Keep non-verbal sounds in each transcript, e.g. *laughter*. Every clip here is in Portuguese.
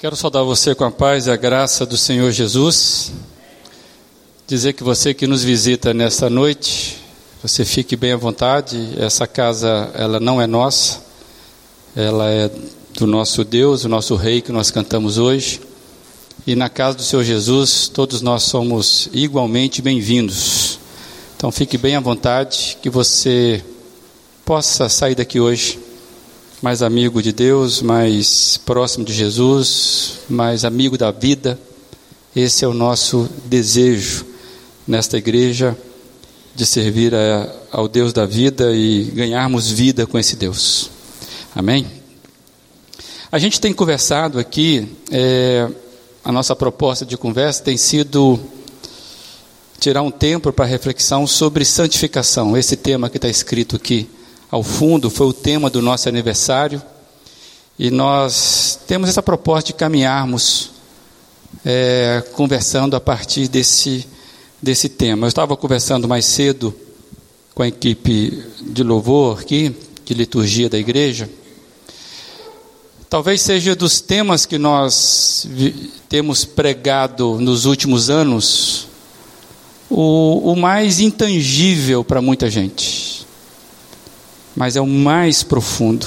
Quero saudar você com a paz e a graça do Senhor Jesus. Dizer que você que nos visita nesta noite, você fique bem à vontade. Essa casa, ela não é nossa. Ela é do nosso Deus, o nosso rei que nós cantamos hoje. E na casa do Senhor Jesus, todos nós somos igualmente bem-vindos. Então fique bem à vontade, que você possa sair daqui hoje mais amigo de Deus, mais próximo de Jesus, mais amigo da vida. Esse é o nosso desejo nesta igreja de servir a, ao Deus da vida e ganharmos vida com esse Deus. Amém? A gente tem conversado aqui, é, a nossa proposta de conversa tem sido tirar um tempo para reflexão sobre santificação, esse tema que está escrito aqui ao fundo, foi o tema do nosso aniversário. E nós temos essa proposta de caminharmos é, conversando a partir desse, desse tema. Eu estava conversando mais cedo com a equipe de louvor aqui, de liturgia da igreja. Talvez seja dos temas que nós temos pregado nos últimos anos o, o mais intangível para muita gente mas é o mais profundo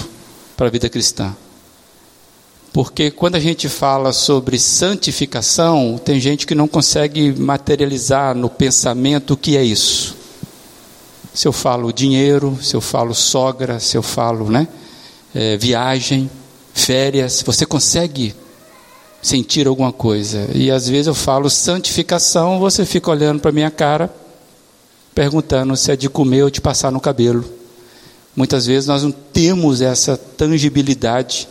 para a vida cristã. Porque quando a gente fala sobre santificação, tem gente que não consegue materializar no pensamento o que é isso. Se eu falo dinheiro, se eu falo sogra, se eu falo né, é, viagem, férias, você consegue sentir alguma coisa. E às vezes eu falo santificação, você fica olhando para minha cara, perguntando se é de comer ou de passar no cabelo. Muitas vezes nós não temos essa tangibilidade.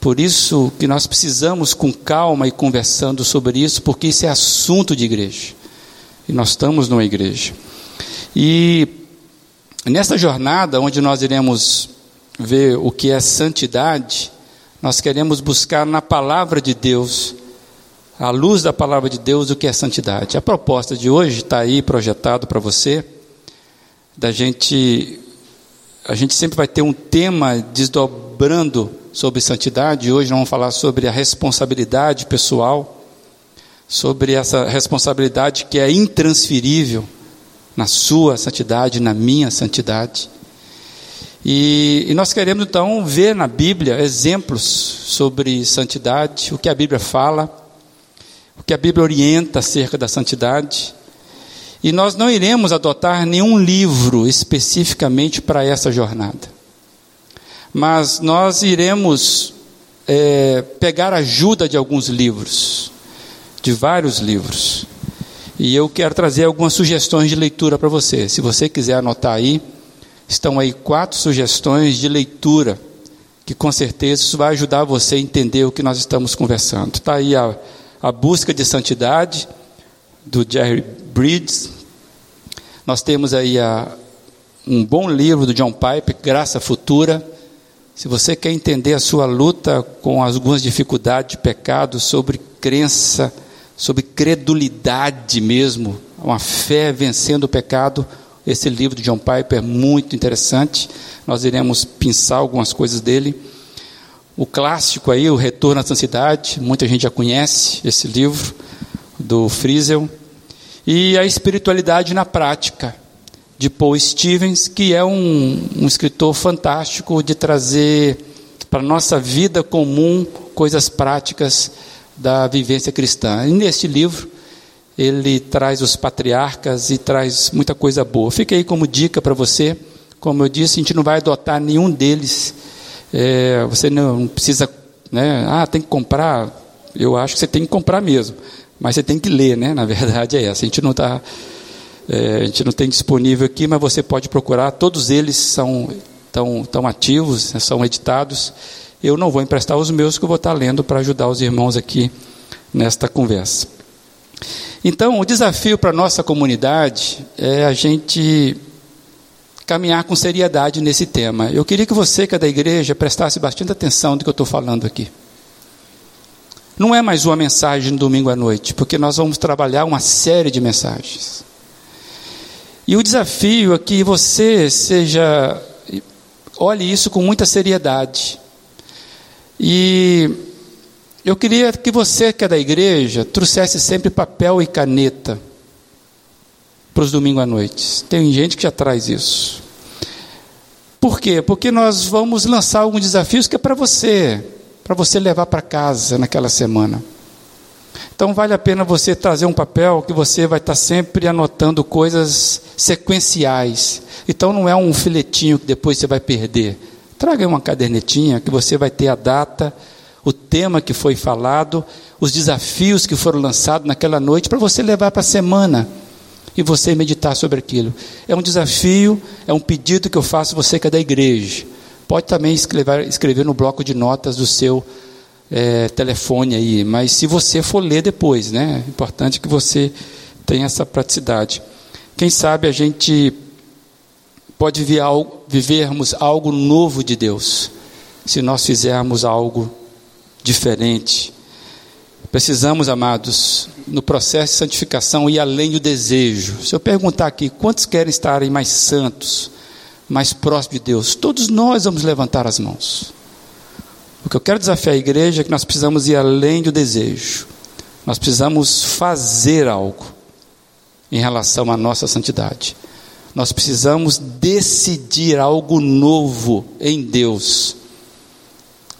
Por isso que nós precisamos com calma e conversando sobre isso, porque isso é assunto de igreja. E nós estamos numa igreja. E nessa jornada onde nós iremos ver o que é santidade, nós queremos buscar na palavra de Deus, à luz da palavra de Deus, o que é santidade. A proposta de hoje está aí projetado para você, da gente a gente sempre vai ter um tema desdobrando sobre santidade. Hoje nós vamos falar sobre a responsabilidade pessoal, sobre essa responsabilidade que é intransferível na sua santidade, na minha santidade. E, e, nós queremos então ver na Bíblia exemplos sobre santidade, o que a Bíblia fala, o que a Bíblia orienta acerca da santidade. E nós não iremos adotar nenhum livro especificamente para essa jornada. Mas nós iremos é, pegar ajuda de alguns livros, de vários livros. E eu quero trazer algumas sugestões de leitura para você. Se você quiser anotar aí, estão aí quatro sugestões de leitura, que com certeza isso vai ajudar você a entender o que nós estamos conversando. Está aí a, a Busca de Santidade, do Jerry Bridges, nós temos aí a, um bom livro do John Piper, Graça Futura. Se você quer entender a sua luta com algumas dificuldades de pecado, sobre crença, sobre credulidade mesmo, uma fé vencendo o pecado, esse livro de John Piper é muito interessante. Nós iremos pensar algumas coisas dele. O clássico aí, O Retorno à Santidade, muita gente já conhece esse livro, do Friesel. E a espiritualidade na prática, de Paul Stevens, que é um, um escritor fantástico de trazer para a nossa vida comum coisas práticas da vivência cristã. E neste livro, ele traz os patriarcas e traz muita coisa boa. Fica aí como dica para você. Como eu disse, a gente não vai adotar nenhum deles. É, você não precisa, né? Ah, tem que comprar. Eu acho que você tem que comprar mesmo. Mas você tem que ler, né? Na verdade é essa. A gente não está, é, a gente não tem disponível aqui, mas você pode procurar. Todos eles são tão, tão ativos, né? são editados. Eu não vou emprestar os meus que eu vou estar lendo para ajudar os irmãos aqui nesta conversa. Então, o desafio para a nossa comunidade é a gente caminhar com seriedade nesse tema. Eu queria que você, que é da igreja, prestasse bastante atenção do que eu estou falando aqui. Não é mais uma mensagem no domingo à noite, porque nós vamos trabalhar uma série de mensagens. E o desafio é que você seja, olhe isso com muita seriedade. E, Eu queria que você que é da igreja trouxesse sempre papel e caneta para os domingos à noite. Tem gente que já traz isso. Por quê? Porque nós vamos lançar alguns desafios que é para você, para você levar para casa naquela semana. Então vale a pena você trazer um papel que você vai estar sempre anotando coisas sequenciais. Então não é um filetinho que depois você vai perder. Traga uma cadernetinha que você vai ter a data, o tema que foi falado, os desafios que foram lançados naquela noite para você levar para a semana e você meditar sobre aquilo. É um desafio, é um pedido que eu faço você que é da igreja. Pode também escrever, escrever no bloco de notas do seu é, telefone aí, mas se você for ler depois, né? É importante que você tenha essa praticidade. Quem sabe a gente pode viver algo, vivermos algo novo de Deus, se nós fizermos algo diferente. Precisamos, amados, no processo de santificação ir além do desejo. Se eu perguntar aqui, quantos querem estarem mais santos, mais próximos de Deus? Todos nós vamos levantar as mãos. O que eu quero desafiar a igreja é que nós precisamos ir além do desejo. Nós precisamos fazer algo em relação à nossa santidade. Nós precisamos decidir algo novo em Deus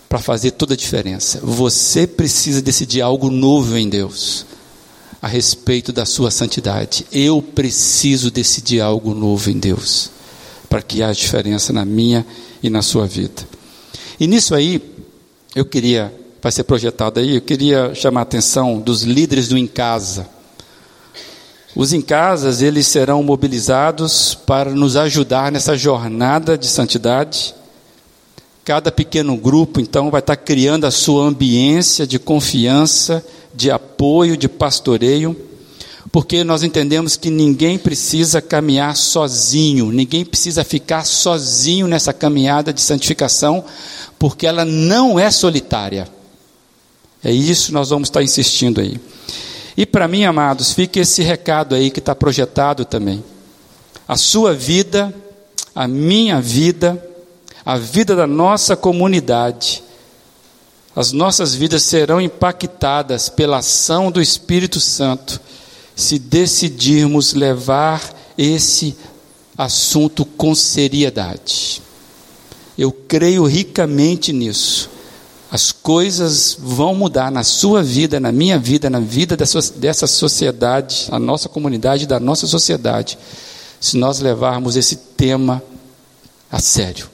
para fazer toda a diferença. Você precisa decidir algo novo em Deus a respeito da sua santidade. Eu preciso decidir algo novo em Deus para que haja diferença na minha e na sua vida. E nisso aí, eu queria, vai ser projetado aí, eu queria chamar a atenção dos líderes do Em Casa. Os Em Casas, eles serão mobilizados para nos ajudar nessa jornada de santidade. Cada pequeno grupo, então, vai estar criando a sua ambiência de confiança, de apoio, de pastoreio, porque nós entendemos que ninguém precisa caminhar sozinho, ninguém precisa ficar sozinho nessa caminhada de santificação, porque ela não é solitária. É isso que nós vamos estar insistindo aí. E para mim, amados, fica esse recado aí que está projetado também. A sua vida, a minha vida, a vida da nossa comunidade, as nossas vidas serão impactadas pela ação do Espírito Santo se decidirmos levar esse assunto com seriedade. Eu creio ricamente nisso. As coisas vão mudar na sua vida, na minha vida, na vida dessa sociedade, a nossa comunidade, da nossa sociedade, se nós levarmos esse tema a sério.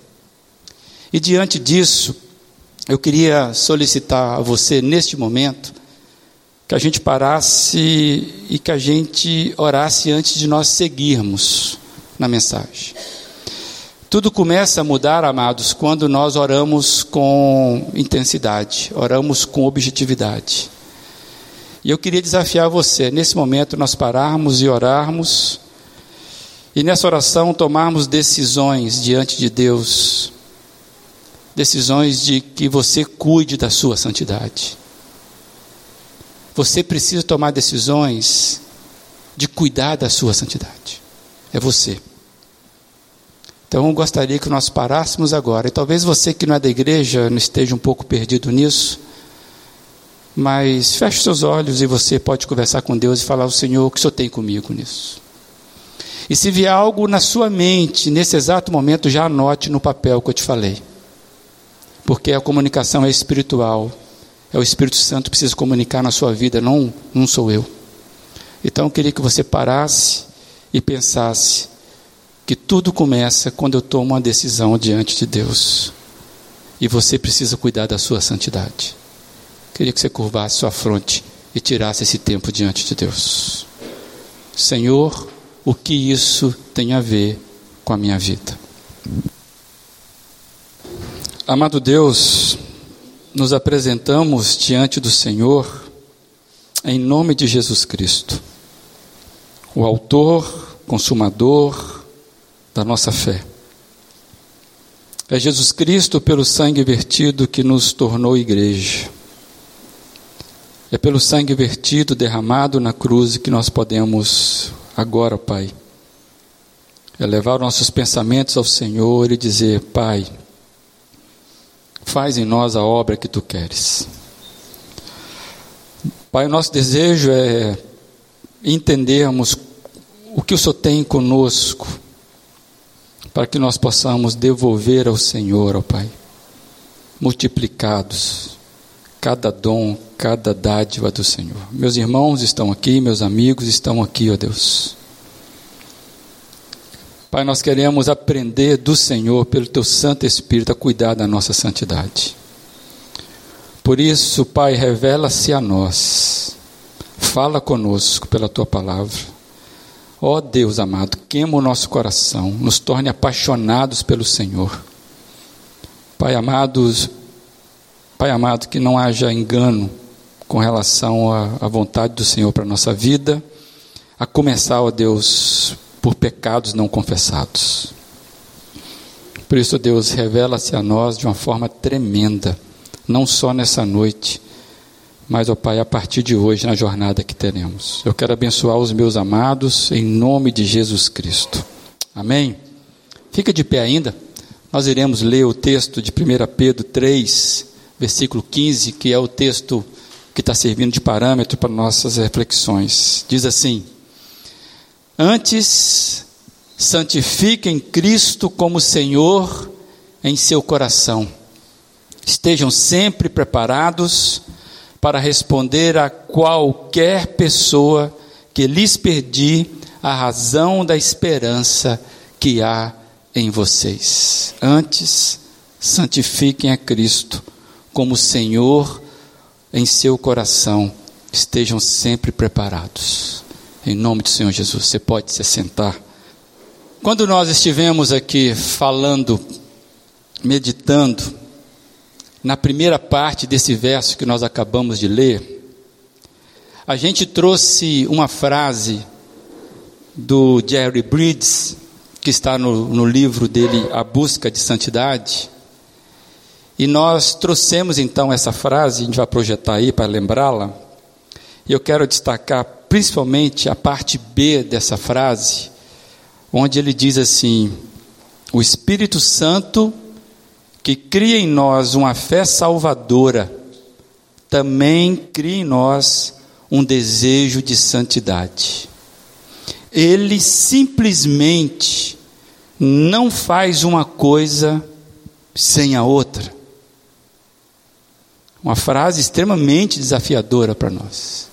E diante disso, eu queria solicitar a você, neste momento, que a gente parasse e que a gente orasse antes de nós seguirmos na mensagem. Tudo começa a mudar, amados, quando nós oramos com intensidade, oramos com objetividade. E eu queria desafiar você, nesse momento, nós pararmos e orarmos, e nessa oração tomarmos decisões diante de Deus, decisões de que você cuide da sua santidade. Você precisa tomar decisões de cuidar da sua santidade. É você. Então eu gostaria que nós parássemos agora. E talvez você que não é da igreja não esteja um pouco perdido nisso. Mas feche seus olhos e você pode conversar com Deus e falar ao Senhor o que o Senhor tem comigo nisso. E se vier algo na sua mente, nesse exato momento, já anote no papel que eu te falei. Porque a comunicação é espiritual. É o Espírito Santo que precisa comunicar na sua vida, não, não sou eu. Então eu queria que você parasse e pensasse que tudo começa quando eu tomo uma decisão diante de Deus. E você precisa cuidar da sua santidade. Queria que você curvasse sua fronte e tirasse esse tempo diante de Deus. Senhor, o que isso tem a ver com a minha vida? Amado Deus, nos apresentamos diante do Senhor em nome de Jesus Cristo, o Autor, Consumador, da nossa fé. É Jesus Cristo, pelo sangue vertido, que nos tornou igreja. É pelo sangue vertido, derramado na cruz, que nós podemos, agora, Pai, elevar nossos pensamentos ao Senhor e dizer: Pai, faz em nós a obra que tu queres. Pai, o nosso desejo é entendermos o que o Senhor tem conosco, para que nós possamos devolver ao Senhor, ó Pai, multiplicados, cada dom, cada dádiva do Senhor. Meus irmãos estão aqui, meus amigos estão aqui, ó Deus. Pai, nós queremos aprender do Senhor, pelo Teu Santo Espírito, a cuidar da nossa santidade. Por isso, Pai, revela-se a nós, fala conosco pela Tua palavra. Ó Deus amado, queima o nosso coração, nos torne apaixonados pelo Senhor. Pai amados, Pai amado, que não haja engano com relação à, vontade do Senhor para a nossa vida, a começar, ó Deus, por pecados não confessados. Por isso, Deus, revela-se a nós de uma forma tremenda, não só nessa noite, mas, ó Pai, a partir de hoje, na jornada que teremos. Eu quero abençoar os meus amados, em nome de Jesus Cristo. Amém? Fica de pé ainda. Nós iremos ler o texto de 1 Pedro 3, versículo 15, que é o texto que está servindo de parâmetro para nossas reflexões. Diz assim: Antes, santifiquem Cristo como Senhor em seu coração. Estejam sempre preparados para responder a qualquer pessoa que lhes pedir a razão da esperança que há em vocês. Antes, santifiquem a Cristo como Senhor em seu coração, estejam sempre preparados. Em nome do Senhor Jesus, você pode se sentar. Quando nós estivemos aqui falando, meditando, na primeira parte desse verso que nós acabamos de ler, a gente trouxe uma frase do Jerry Bridges, que está no, no livro dele A Busca de Santidade, e nós trouxemos então essa frase, a gente vai projetar aí para lembrá-la. E eu quero destacar principalmente a parte B dessa frase, onde ele diz assim: O Espírito Santo que cria em nós uma fé salvadora, também cria em nós um desejo de santidade. Ele simplesmente não faz uma coisa sem a outra. Uma frase extremamente desafiadora para nós.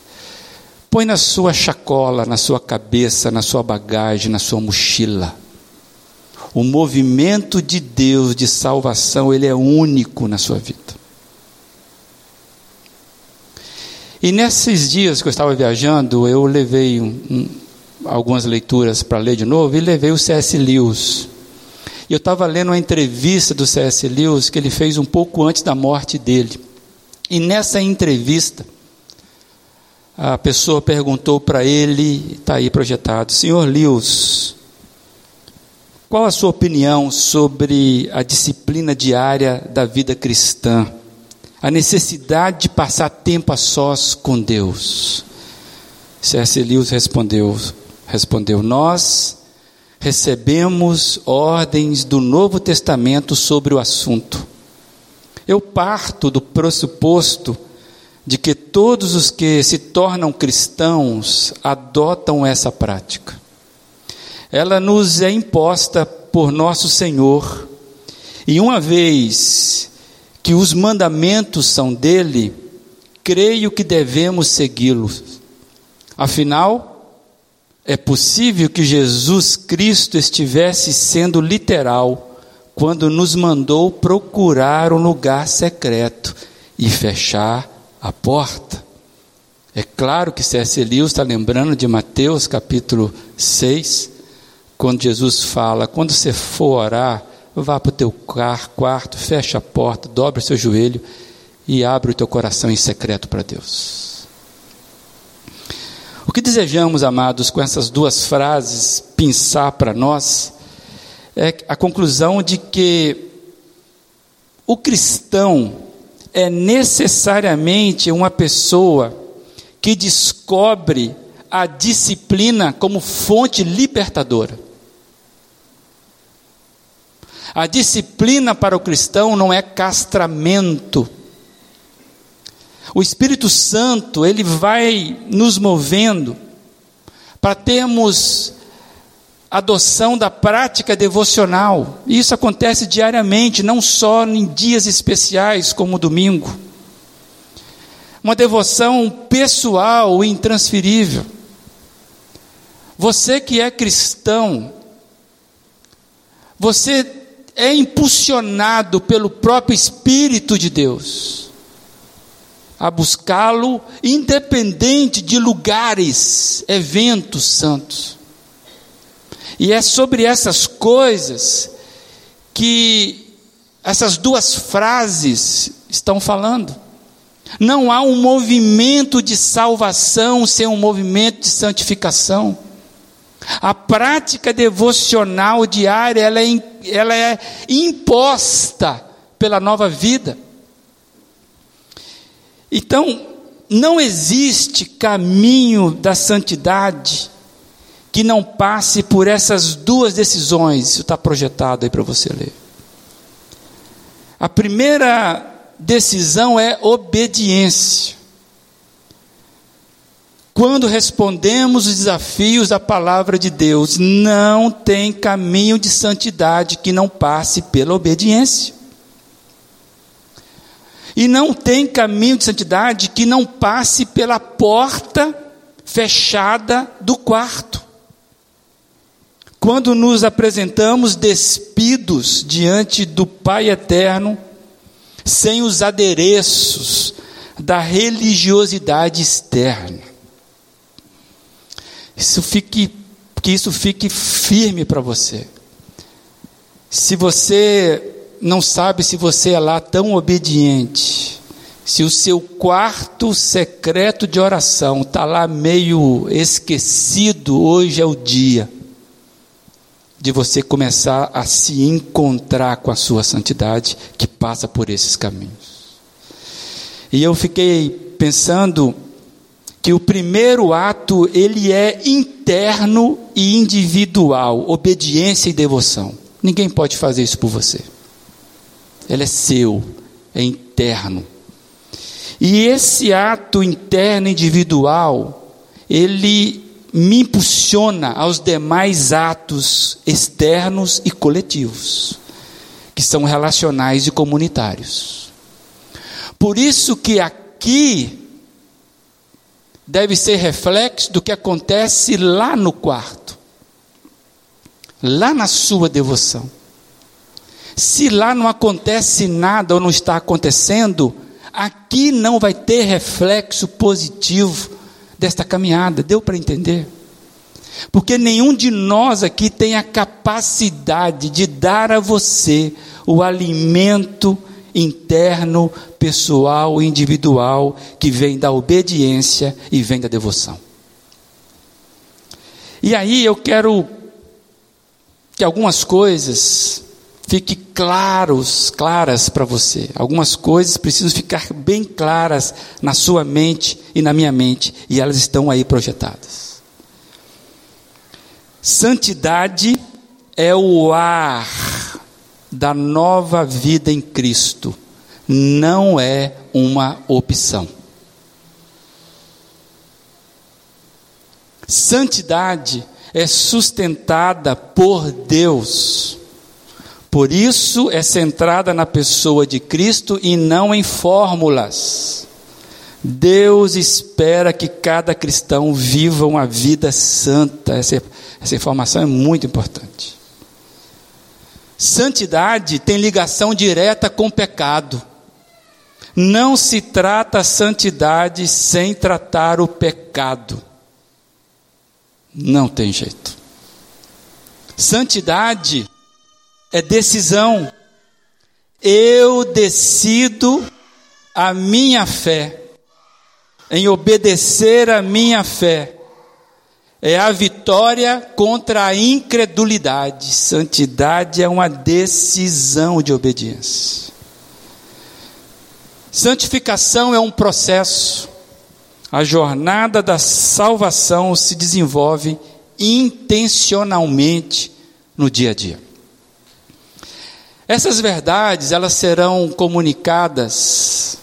Põe na sua chacola, na sua cabeça, na sua bagagem, na sua mochila. O movimento de Deus de salvação, ele é único na sua vida. E nesses dias que eu estava viajando, eu levei um, um, algumas leituras para ler de novo e levei o C.S. Lewis. E eu estava lendo uma entrevista do C.S. Lewis que ele fez um pouco antes da morte dele. E nessa entrevista, a pessoa perguntou para ele, está aí projetado, Senhor Lewis, qual a sua opinião sobre a disciplina diária da vida cristã? A necessidade de passar tempo a sós com Deus? C.S. Lewis respondeu, respondeu, nós recebemos ordens do Novo Testamento sobre o assunto. Eu parto do pressuposto de que todos os que se tornam cristãos adotam essa prática. Ela nos é imposta por nosso Senhor, e uma vez que os mandamentos são dele, creio que devemos segui-los. Afinal, é possível que Jesus Cristo estivesse sendo literal quando nos mandou procurar um lugar secreto e fechar a porta. É claro que C.S. Lewis está lembrando de Mateus capítulo 6, quando Jesus fala: quando você for orar, vá para o teu quarto, fecha a porta, dobra o seu joelho e abre o teu coração em secreto para Deus. O que desejamos, amados, com essas duas frases, pensar para nós, é a conclusão de que o cristão é necessariamente uma pessoa que descobre a disciplina como fonte libertadora. A disciplina para o cristão não é castramento. O Espírito Santo, ele vai nos movendo para termos adoção da prática devocional. Isso acontece diariamente, não só em dias especiais como o domingo. Uma devoção pessoal e intransferível. Você que é cristão, você é impulsionado pelo próprio Espírito de Deus a buscá-lo, independente de lugares, eventos santos. E é sobre essas coisas que essas duas frases estão falando. Não há um movimento de salvação sem um movimento de santificação. A prática devocional diária ela é, ela é imposta pela nova vida. Então, não existe caminho da santidade que não passe por essas duas decisões. Isso está projetado aí para você ler. A primeira decisão é obediência. Quando respondemos os desafios da palavra de Deus, não tem caminho de santidade que não passe pela obediência. E não tem caminho de santidade que não passe pela porta fechada do quarto. Quando nos apresentamos despidos diante do Pai eterno, sem os adereços da religiosidade externa. Isso fique, que isso fique firme para você. Se você não sabe se você é lá tão obediente, se o seu quarto secreto de oração está lá meio esquecido, hoje é o dia de você começar a se encontrar com a sua santidade que passa por esses caminhos. E eu fiquei pensando que o primeiro ato ele é interno e individual, obediência e devoção. Ninguém pode fazer isso por você. Ele é seu, é interno. E esse ato interno individual, ele me impulsiona aos demais atos externos e coletivos, que são relacionais e comunitários. Por isso que aqui deve ser reflexo do que acontece lá no quarto, lá na sua devoção. Se lá não acontece nada ou não está acontecendo, aqui não vai ter reflexo positivo desta caminhada. Deu para entender? Porque nenhum de nós aqui tem a capacidade de dar a você o alimento interno, pessoal, individual, que vem da obediência e vem da devoção. E aí eu quero que algumas coisas fiquem claros, claras para você. Algumas coisas precisam ficar bem claras na sua mente e na minha mente, e elas estão aí projetadas. Santidade é o ar da nova vida em Cristo não é uma opção. Santidade é sustentada por Deus. Por isso é centrada na pessoa de Cristo e não em fórmulas. Deus espera que cada cristão viva uma vida santa. Essa, essa informação é muito importante. Santidade tem ligação direta com pecado. Não se trata a santidade sem tratar o pecado. Não tem jeito. Santidade é decisão. Eu decido a minha fé, em obedecer a minha fé é a vitória contra a incredulidade. Santidade é uma decisão de obediência. Santificação é um processo. A jornada da salvação se desenvolve intencionalmente no dia a dia. Essas verdades, elas serão comunicadas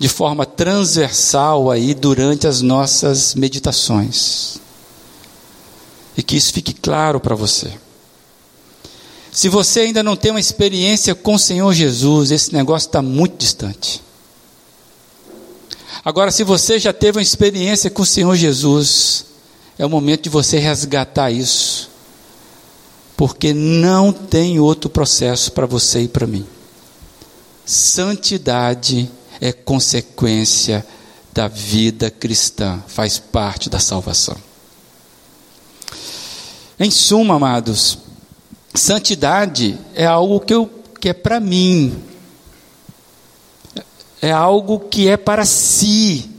de forma transversal aí durante as nossas meditações. E que isso fique claro para você. Se você ainda não tem uma experiência com o Senhor Jesus, esse negócio está muito distante. Agora, se você já teve uma experiência com o Senhor Jesus, é o momento de você resgatar isso, porque não tem outro processo para você e para mim. Santidade é consequência da vida cristã, faz parte da salvação. Em suma, amados, santidade é algo que, eu, que é para mim, é algo que é para si.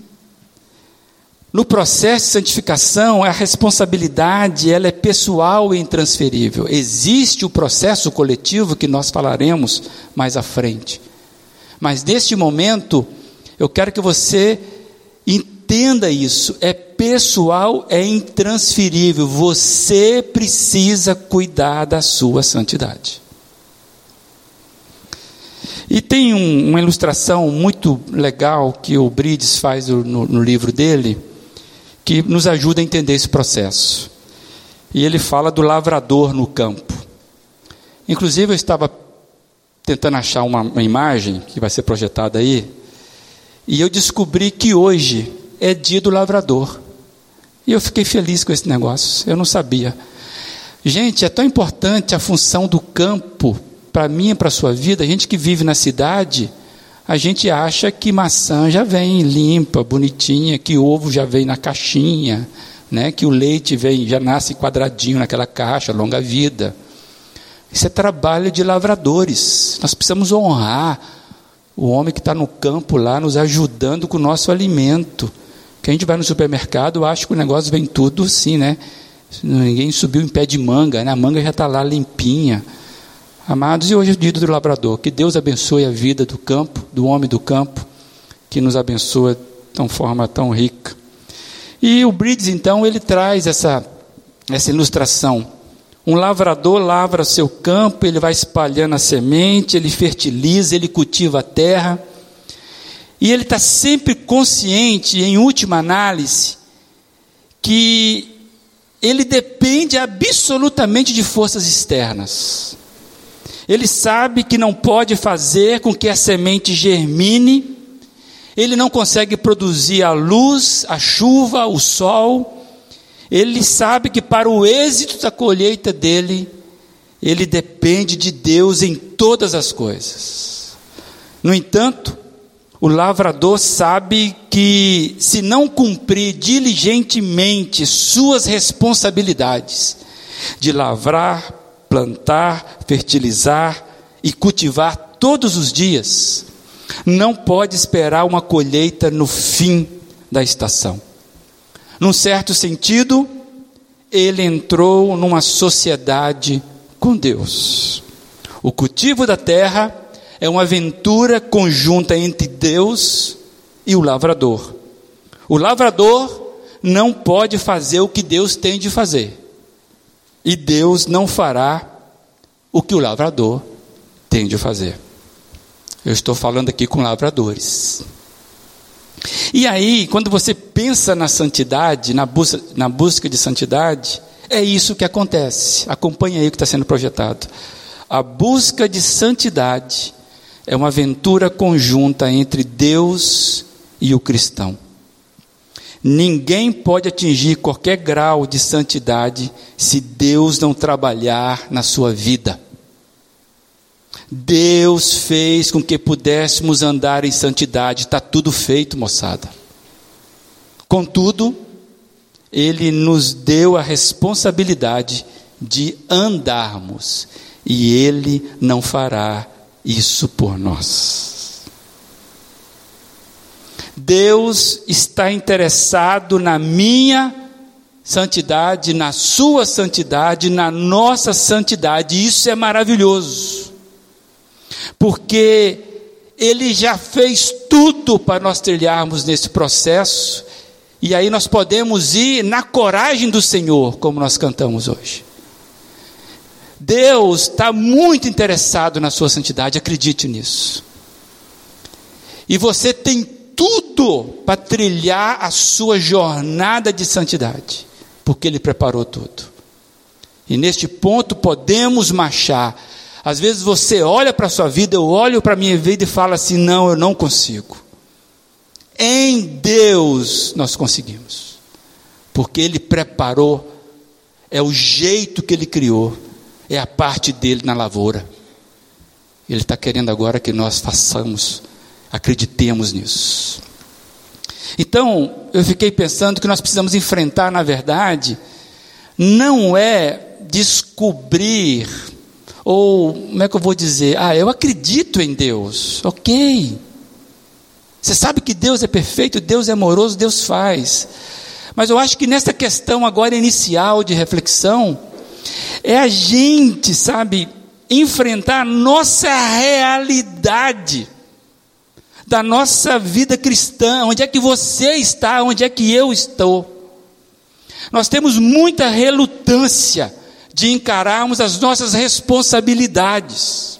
No processo de santificação, a responsabilidade ela é pessoal e intransferível. Existe o processo coletivo que nós falaremos mais à frente. Mas neste momento, eu quero que você entenda isso. É pessoal, é intransferível. Você precisa cuidar da sua santidade. E tem um, uma ilustração muito legal que o Brides faz no, no livro dele, que nos ajuda a entender esse processo. E ele fala do lavrador no campo. Inclusive, eu estava tentando achar uma, uma imagem que vai ser projetada aí, e eu descobri que hoje é dia do lavrador. E eu fiquei feliz com esse negócio, eu não sabia. Gente, é tão importante a função do campo para mim e para a sua vida. A gente que vive na cidade, a gente acha que maçã já vem limpa, bonitinha, que ovo já vem na caixinha, né? que o leite vem, já nasce quadradinho naquela caixa, longa vida. Isso é trabalho de lavradores. Nós precisamos honrar o homem que está no campo lá, nos ajudando com o nosso alimento. Que a gente vai no supermercado, acha que o negócio vem tudo assim, né? Ninguém subiu em pé de manga, né? a manga já está lá limpinha. Amados, e hoje é o dia do labrador. Que Deus abençoe a vida do campo, do homem do campo, que nos abençoa de forma tão rica. E o Bridges, então, ele traz essa, essa ilustração um lavrador lavra seu campo, ele vai espalhando a semente, ele fertiliza, ele cultiva a terra. E ele está sempre consciente, em última análise, que ele depende absolutamente de forças externas. Ele sabe que não pode fazer com que a semente germine, ele não consegue produzir a luz, a chuva, o sol, ele sabe que para o êxito da colheita dele, ele depende de Deus em todas as coisas. No entanto, o lavrador sabe que, se não cumprir diligentemente suas responsabilidades de lavrar, plantar, fertilizar e cultivar todos os dias, não pode esperar uma colheita no fim da estação. Num certo sentido, ele entrou numa sociedade com Deus. O cultivo da terra é uma aventura conjunta entre Deus e o lavrador. O lavrador não pode fazer o que Deus tem de fazer. E Deus não fará o que o lavrador tem de fazer. Eu estou falando aqui com lavradores. E aí, quando você pensa na santidade, na busca, na busca de santidade, é isso que acontece. Acompanhe aí o que está sendo projetado. A busca de santidade é uma aventura conjunta entre Deus e o cristão. Ninguém pode atingir qualquer grau de santidade se Deus não trabalhar na sua vida. Deus fez com que pudéssemos andar em santidade, está tudo feito, moçada. Contudo, Ele nos deu a responsabilidade de andarmos, e Ele não fará isso por nós. Deus está interessado na minha santidade, na sua santidade, na nossa santidade, isso é maravilhoso porque Ele já fez tudo para nós trilharmos nesse processo, e aí nós podemos ir na coragem do Senhor, como nós cantamos hoje. Deus está muito interessado na sua santidade, acredite nisso. E você tem tudo para trilhar a sua jornada de santidade, porque Ele preparou tudo. E neste ponto podemos marchar. Às vezes você olha para a sua vida, eu olho para a minha vida e falo assim: não, eu não consigo. Em Deus nós conseguimos, porque Ele preparou, é o jeito que Ele criou, é a parte dele na lavoura. Ele está querendo agora que nós façamos, acreditemos nisso. Então, eu fiquei pensando que nós precisamos enfrentar, na verdade, não é descobrir, ou como é que eu vou dizer? Ah, eu acredito em Deus, ok. Você sabe que Deus é perfeito, Deus é amoroso, Deus faz. Mas eu acho que nessa questão agora inicial de reflexão, é a gente, sabe, enfrentar a nossa realidade da nossa vida cristã, onde é que você está, onde é que eu estou. Nós temos muita relutância de encararmos as nossas responsabilidades.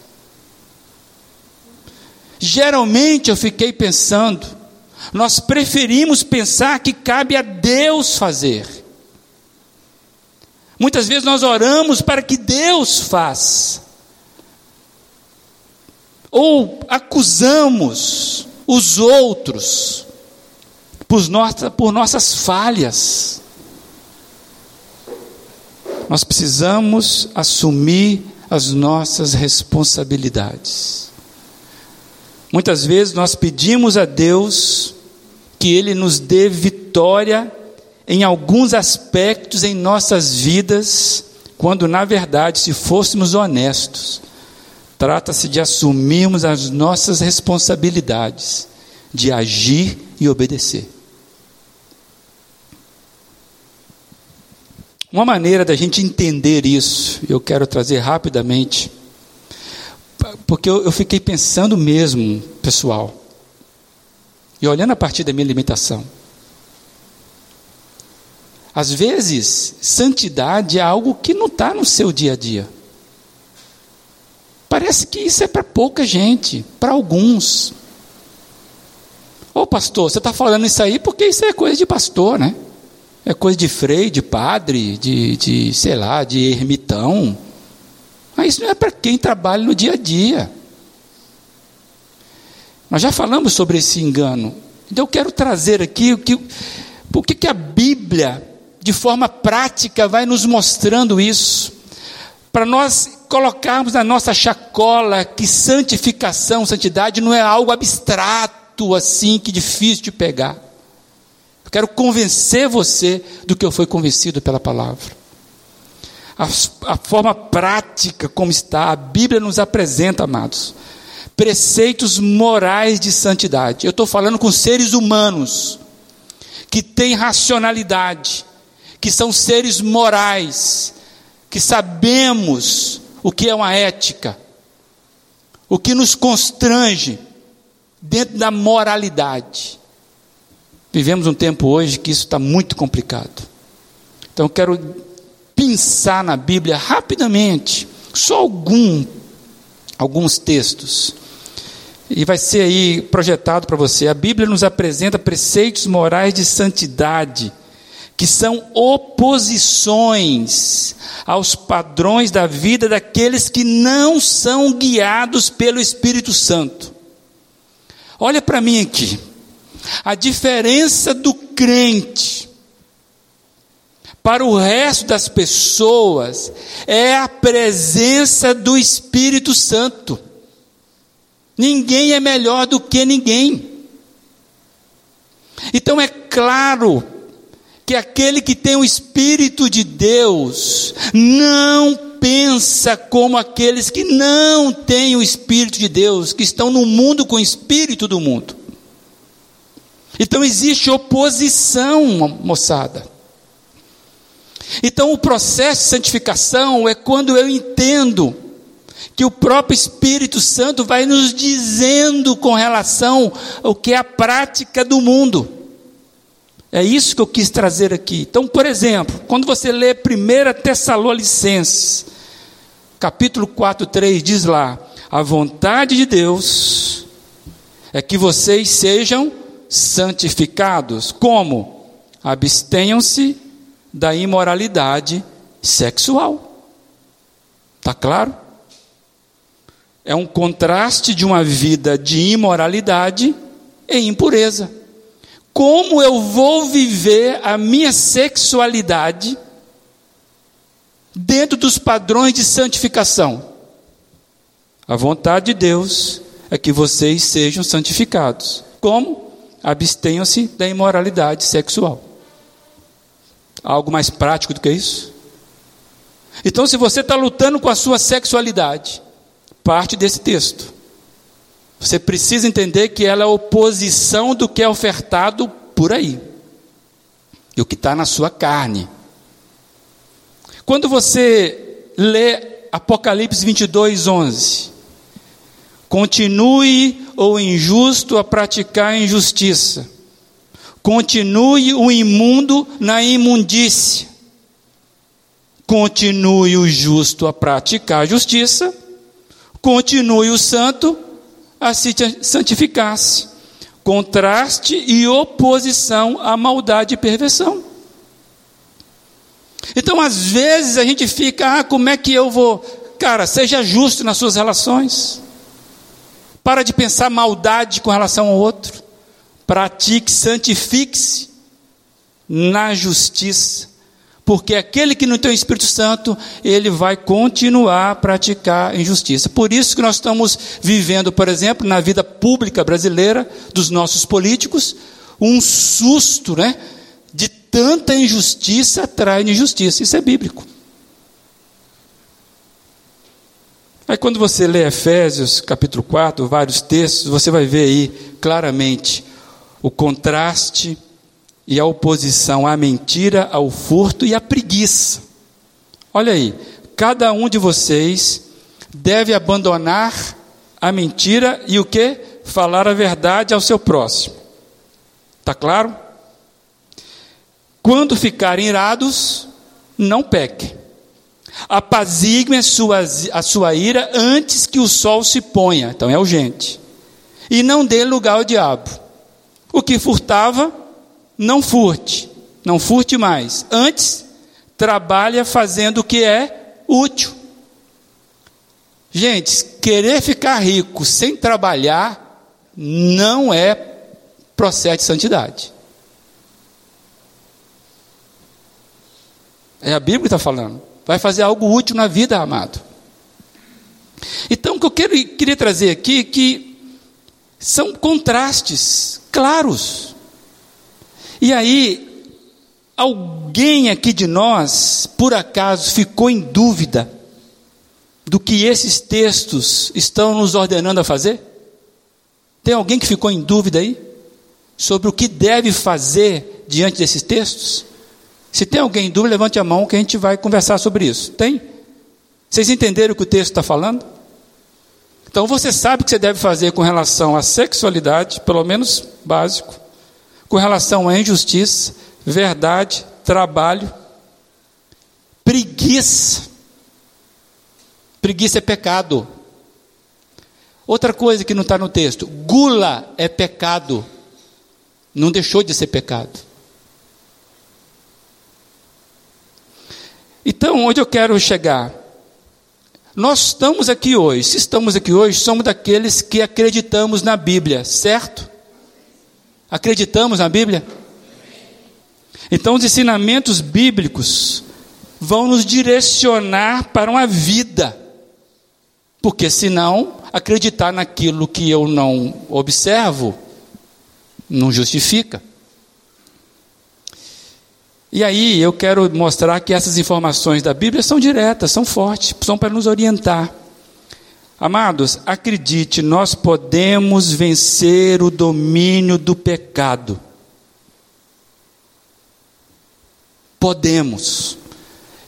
Geralmente eu fiquei pensando, nós preferimos pensar que cabe a Deus fazer. Muitas vezes nós oramos para que Deus faça. Ou acusamos os outros por, nossa, por nossas falhas. Nós precisamos assumir as nossas responsabilidades. Muitas vezes nós pedimos a Deus que Ele nos dê vitória em alguns aspectos em nossas vidas, quando na verdade, se fôssemos honestos, trata-se de assumirmos as nossas responsabilidades, de agir e obedecer. Uma maneira da gente entender isso, eu quero trazer rapidamente, porque eu, eu fiquei pensando mesmo, pessoal, e olhando a partir da minha limitação. Às vezes, santidade é algo que não está no seu dia a dia. Parece que isso é para pouca gente, para alguns. Ô pastor, você está falando isso aí porque isso é coisa de pastor, né? É coisa de freio, de padre, de, de sei lá, de ermitão. Mas isso não é para quem trabalha no dia a dia. Nós já falamos sobre esse engano. Então eu quero trazer aqui o que, por que a Bíblia, de forma prática, vai nos mostrando isso. Para nós colocarmos na nossa chacola que santificação, santidade não é algo abstrato assim, que difícil de pegar. Eu quero convencer você do que eu fui convencido pela palavra. A, a forma prática como está, a Bíblia nos apresenta, amados, preceitos morais de santidade. Eu estou falando com seres humanos que têm racionalidade, que são seres morais, que sabemos o que é uma ética, o que nos constrange dentro da moralidade. Vivemos um tempo hoje que isso está muito complicado. Então eu quero pensar na Bíblia rapidamente, só algum, alguns textos. E vai ser aí projetado para você. A Bíblia nos apresenta preceitos morais de santidade, que são oposições aos padrões da vida daqueles que não são guiados pelo Espírito Santo. Olha para mim aqui. A diferença do crente para o resto das pessoas é a presença do Espírito Santo. Ninguém é melhor do que ninguém. Então é claro que aquele que tem o Espírito de Deus não pensa como aqueles que não têm o Espírito de Deus, que estão no mundo com o Espírito do mundo. Então existe oposição, moçada. Então o processo de santificação é quando eu entendo que o próprio Espírito Santo vai nos dizendo com relação ao que é a prática do mundo. É isso que eu quis trazer aqui. Então, por exemplo, quando você lê 1 Tessalonicenses, capítulo 4, 3, diz lá: A vontade de Deus é que vocês sejam santificados. Como? Abstenham-se da imoralidade sexual. Está claro? É um contraste de uma vida de imoralidade e impureza. Como eu vou viver a minha sexualidade dentro dos padrões de santificação? A vontade de Deus é que vocês sejam santificados. Como? Abstenham-se da imoralidade sexual. Algo mais prático do que isso? Então, se você está lutando com a sua sexualidade, parte desse texto. Você precisa entender que ela é oposição do que é ofertado por aí. E o que está na sua carne. Quando você lê Apocalipse 22, 11. Continue o injusto a praticar a injustiça. Continue o imundo na imundície. Continue o justo a praticar a justiça continue o santo a se santificar-se. Contraste e oposição à maldade e perversão. Então, às vezes, a gente fica, ah, como é que eu vou. Cara, seja justo nas suas relações. Para de pensar maldade com relação ao outro. Pratique, santifique-se na justiça porque aquele que não tem o Espírito Santo, ele vai continuar a praticar injustiça. Por isso que nós estamos vivendo, por exemplo, na vida pública brasileira, dos nossos políticos, um susto, né? De tanta injustiça atrai injustiça. Isso é bíblico. Aí quando você lê Efésios capítulo 4, vários textos, você vai ver aí claramente o contraste e a oposição à mentira, ao furto e à preguiça. Olha aí, cada um de vocês deve abandonar a mentira e o que? Falar a verdade ao seu próximo. Tá claro? Quando ficarem irados, não pequem. Apaziguem a sua, a sua ira antes que o sol se ponha. Então é urgente. E não dê lugar ao diabo. O que furtava, não furte, não furte mais. Antes, trabalha fazendo o que é útil. Gente, querer ficar rico sem trabalhar não é processo de santidade. É a Bíblia que está falando. Vai fazer algo útil na vida, amado. Então, o que eu quero, queria trazer aqui é que são contrastes claros. E aí, alguém aqui de nós, por acaso, ficou em dúvida do que esses textos estão nos ordenando a fazer? Tem alguém que ficou em dúvida aí? Sobre o que deve fazer diante desses textos? Se tem alguém em dúvida, levante a mão que a gente vai conversar sobre isso. Tem? Vocês entenderam o que o texto está falando? Então você sabe o que você deve fazer com relação à sexualidade, pelo menos básico com relação à injustiça, verdade, trabalho, preguiça. Preguiça é pecado. Outra coisa que não está no texto: gula é pecado. Não deixou de ser pecado. Então, onde eu quero chegar? Nós estamos aqui hoje, se estamos aqui hoje, somos daqueles que acreditamos na Bíblia, certo? Acreditamos na Bíblia? Então, os ensinamentos bíblicos vão nos direcionar para uma vida, porque senão, acreditar naquilo que eu não observo não justifica. E aí eu quero mostrar que essas informações da Bíblia são diretas, são fortes, são para nos orientar. Amados, acredite, nós podemos vencer o domínio do pecado. Podemos.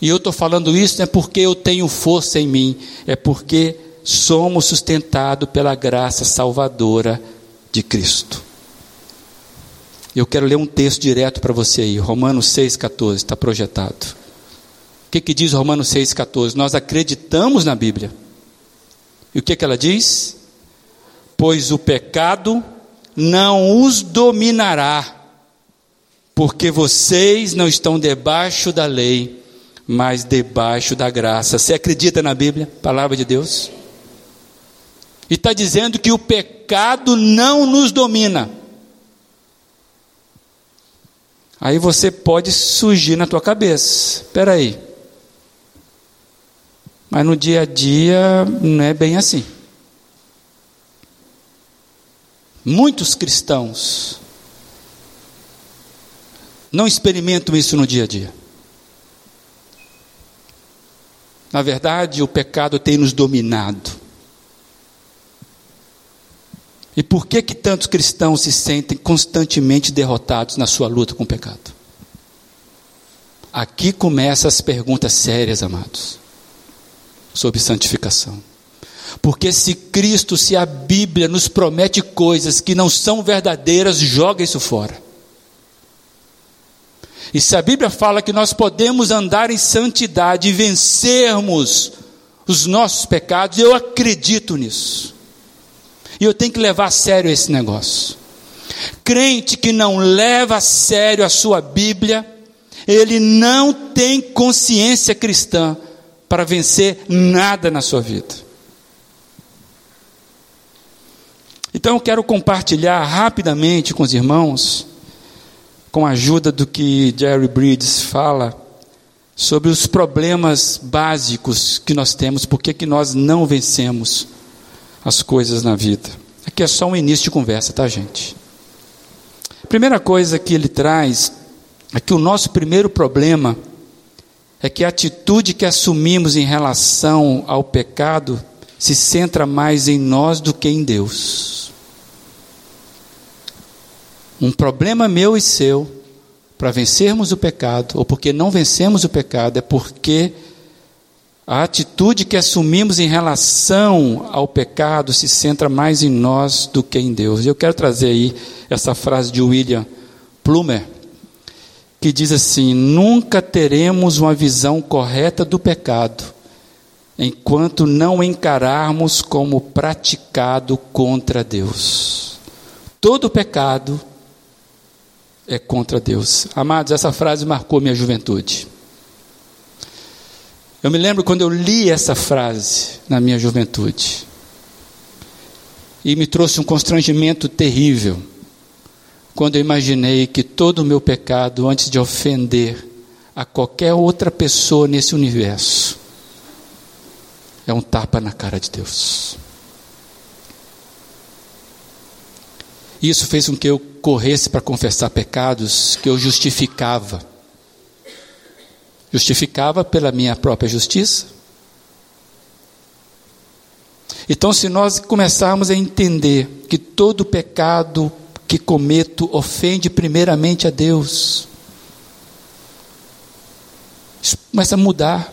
E eu estou falando isso não é porque eu tenho força em mim, é porque somos sustentados pela graça salvadora de Cristo. Eu quero ler um texto direto para você aí, Romanos 6,14, está projetado. O que, que diz Romanos 6,14? Nós acreditamos na Bíblia. E o que, que ela diz? Pois o pecado não os dominará, porque vocês não estão debaixo da lei, mas debaixo da graça. Você acredita na Bíblia, palavra de Deus? E está dizendo que o pecado não nos domina. Aí você pode surgir na tua cabeça. Espera aí. Mas no dia a dia não é bem assim. Muitos cristãos não experimentam isso no dia a dia. Na verdade, o pecado tem nos dominado. E por que que tantos cristãos se sentem constantemente derrotados na sua luta com o pecado? Aqui começam as perguntas sérias, amados, sobre santificação. Porque se Cristo, se a Bíblia nos promete coisas que não são verdadeiras, joga isso fora. E se a Bíblia fala que nós podemos andar em santidade e vencermos os nossos pecados, eu acredito nisso. E eu tenho que levar a sério esse negócio. Crente que não leva a sério a sua Bíblia, ele não tem consciência cristã para vencer nada na sua vida. Então eu quero compartilhar rapidamente com os irmãos, com a ajuda do que Jerry Bridges fala, sobre os problemas básicos que nós temos, porque que nós não vencemos as coisas na vida. Aqui é só um início de conversa, tá, gente? primeira coisa que ele traz é que o nosso primeiro problema é que a atitude que assumimos em relação ao pecado se centra mais em nós do que em Deus. Um problema meu e seu para vencermos o pecado, ou porque não vencemos o pecado, é porque a atitude que assumimos em relação ao pecado se centra mais em nós do que em Deus. Eu quero trazer aí essa frase de William Plumer, que diz assim: Nunca teremos uma visão correta do pecado, enquanto não encararmos como praticado contra Deus. Todo pecado é contra Deus. Amados, essa frase marcou minha juventude. Eu me lembro quando eu li essa frase na minha juventude. E me trouxe um constrangimento terrível. Quando eu imaginei que todo o meu pecado, antes de ofender a qualquer outra pessoa nesse universo, é um tapa na cara de Deus. Isso fez com que eu corresse para confessar pecados que eu justificava. Justificava pela minha própria justiça. Então, se nós começarmos a entender que todo pecado que cometo ofende primeiramente a Deus, isso começa a mudar.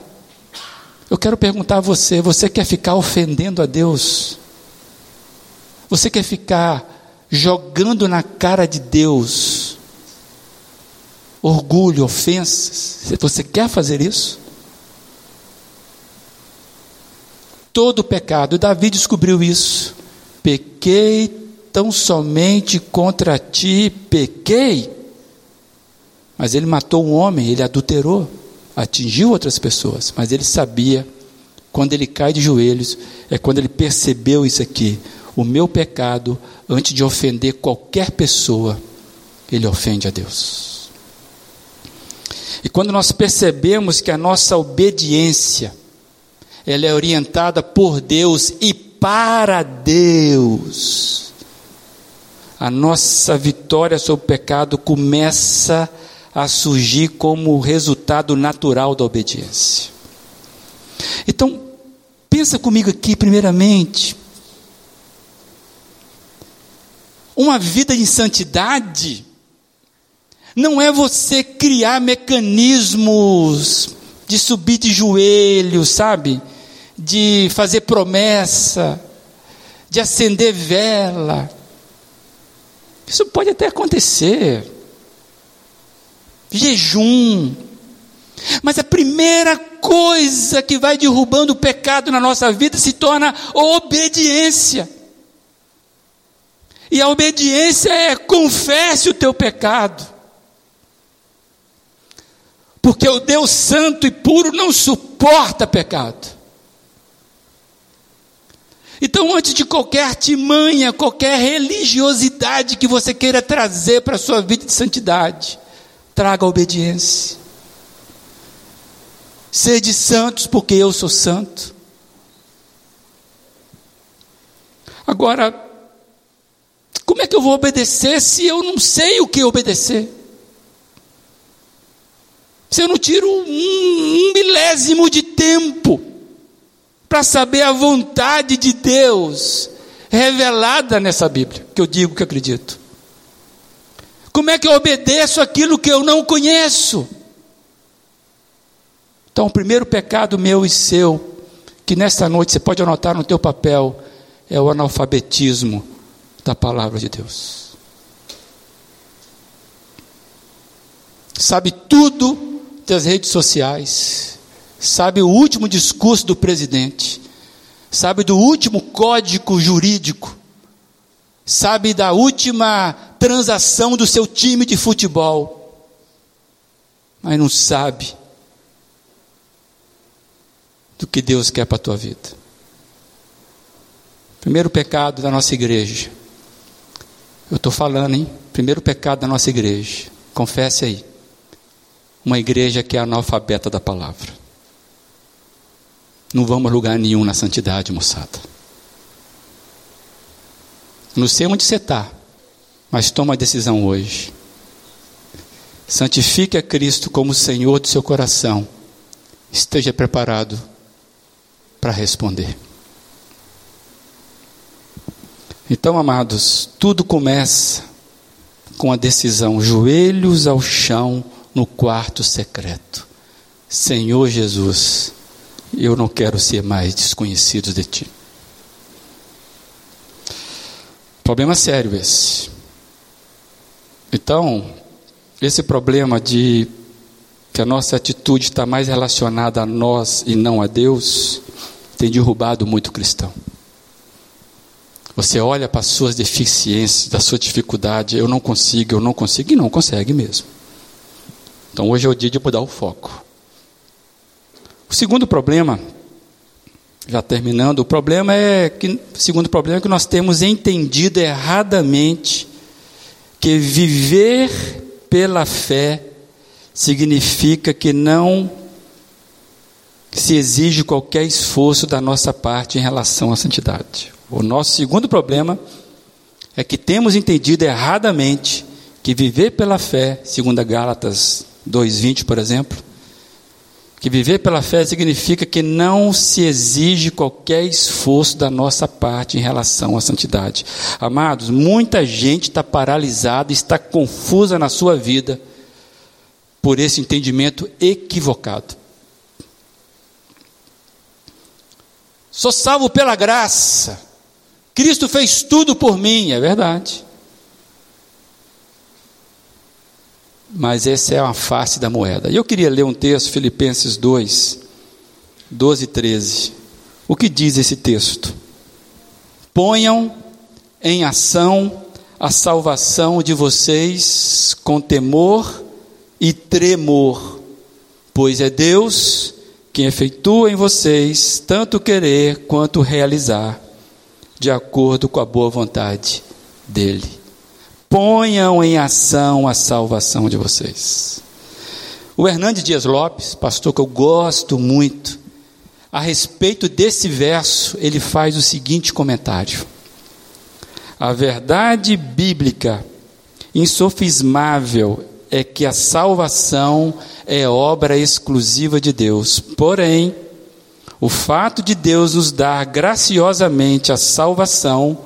Eu quero perguntar a você: você quer ficar ofendendo a Deus? Você quer ficar jogando na cara de Deus orgulho, ofensas. Você quer fazer isso? Todo pecado, Davi descobriu isso. Pequei tão somente contra ti, pequei. Mas ele matou um homem, ele adulterou, atingiu outras pessoas, mas ele sabia, quando ele cai de joelhos, é quando ele percebeu isso aqui o meu pecado, antes de ofender qualquer pessoa, ele ofende a Deus. E quando nós percebemos que a nossa obediência, ela é orientada por Deus e para Deus, a nossa vitória sobre o pecado começa a surgir como resultado natural da obediência. Então, pensa comigo aqui, primeiramente, Uma vida em santidade não é você criar mecanismos de subir de joelhos, sabe? De fazer promessa, de acender vela. Isso pode até acontecer. Jejum. Mas a primeira coisa que vai derrubando o pecado na nossa vida se torna obediência. E a obediência é confesse o teu pecado. Porque o Deus santo e puro não suporta pecado. Então, antes de qualquer artimanha, qualquer religiosidade que você queira trazer para a sua vida de santidade, traga a obediência. Sede santos, porque eu sou santo. Agora, como é que eu vou obedecer se eu não sei o que obedecer? Se eu não tiro um, um milésimo de tempo para saber a vontade de Deus revelada nessa Bíblia, que eu digo que acredito. Como é que eu obedeço aquilo que eu não conheço? Então, o primeiro pecado meu e seu, que nesta noite você pode anotar no teu papel, é o analfabetismo da palavra de Deus. Sabe tudo das redes sociais, sabe o último discurso do presidente, sabe do último código jurídico, sabe da última transação do seu time de futebol, mas não sabe do que Deus quer para a tua vida. Primeiro pecado da nossa igreja. Eu estou falando, hein? Primeiro pecado da nossa igreja. Confesse aí. Uma igreja que é analfabeta da palavra. Não vamos a lugar nenhum na santidade, moçada. Não sei onde você está, mas toma a decisão hoje. Santifique a Cristo como Senhor do seu coração. Esteja preparado para responder. Então, amados, tudo começa com a decisão, joelhos ao chão no quarto secreto. Senhor Jesus, eu não quero ser mais desconhecido de ti. Problema sério esse. Então, esse problema de que a nossa atitude está mais relacionada a nós e não a Deus, tem derrubado muito cristão. Você olha para as suas deficiências, da sua dificuldade, eu não consigo, eu não consigo, e não consegue mesmo. Então hoje é o dia de mudar o foco. O segundo problema, já terminando, o problema é que, segundo problema é que nós temos entendido erradamente que viver pela fé significa que não se exige qualquer esforço da nossa parte em relação à santidade. O nosso segundo problema é que temos entendido erradamente que viver pela fé, segundo Gálatas 2:20, por exemplo, que viver pela fé significa que não se exige qualquer esforço da nossa parte em relação à santidade. Amados, muita gente está paralisada, está confusa na sua vida por esse entendimento equivocado. Sou salvo pela graça. Cristo fez tudo por mim, é verdade. Mas essa é uma face da moeda. E eu queria ler um texto, Filipenses 2, 12 e 13. O que diz esse texto? Ponham em ação a salvação de vocês com temor e tremor, pois é Deus quem efetua em vocês tanto querer quanto realizar, de acordo com a boa vontade dEle ponham em ação a salvação de vocês. O Hernandes Dias Lopes, pastor que eu gosto muito, a respeito desse verso, ele faz o seguinte comentário: A verdade bíblica insofismável é que a salvação é obra exclusiva de Deus. Porém, o fato de Deus nos dar graciosamente a salvação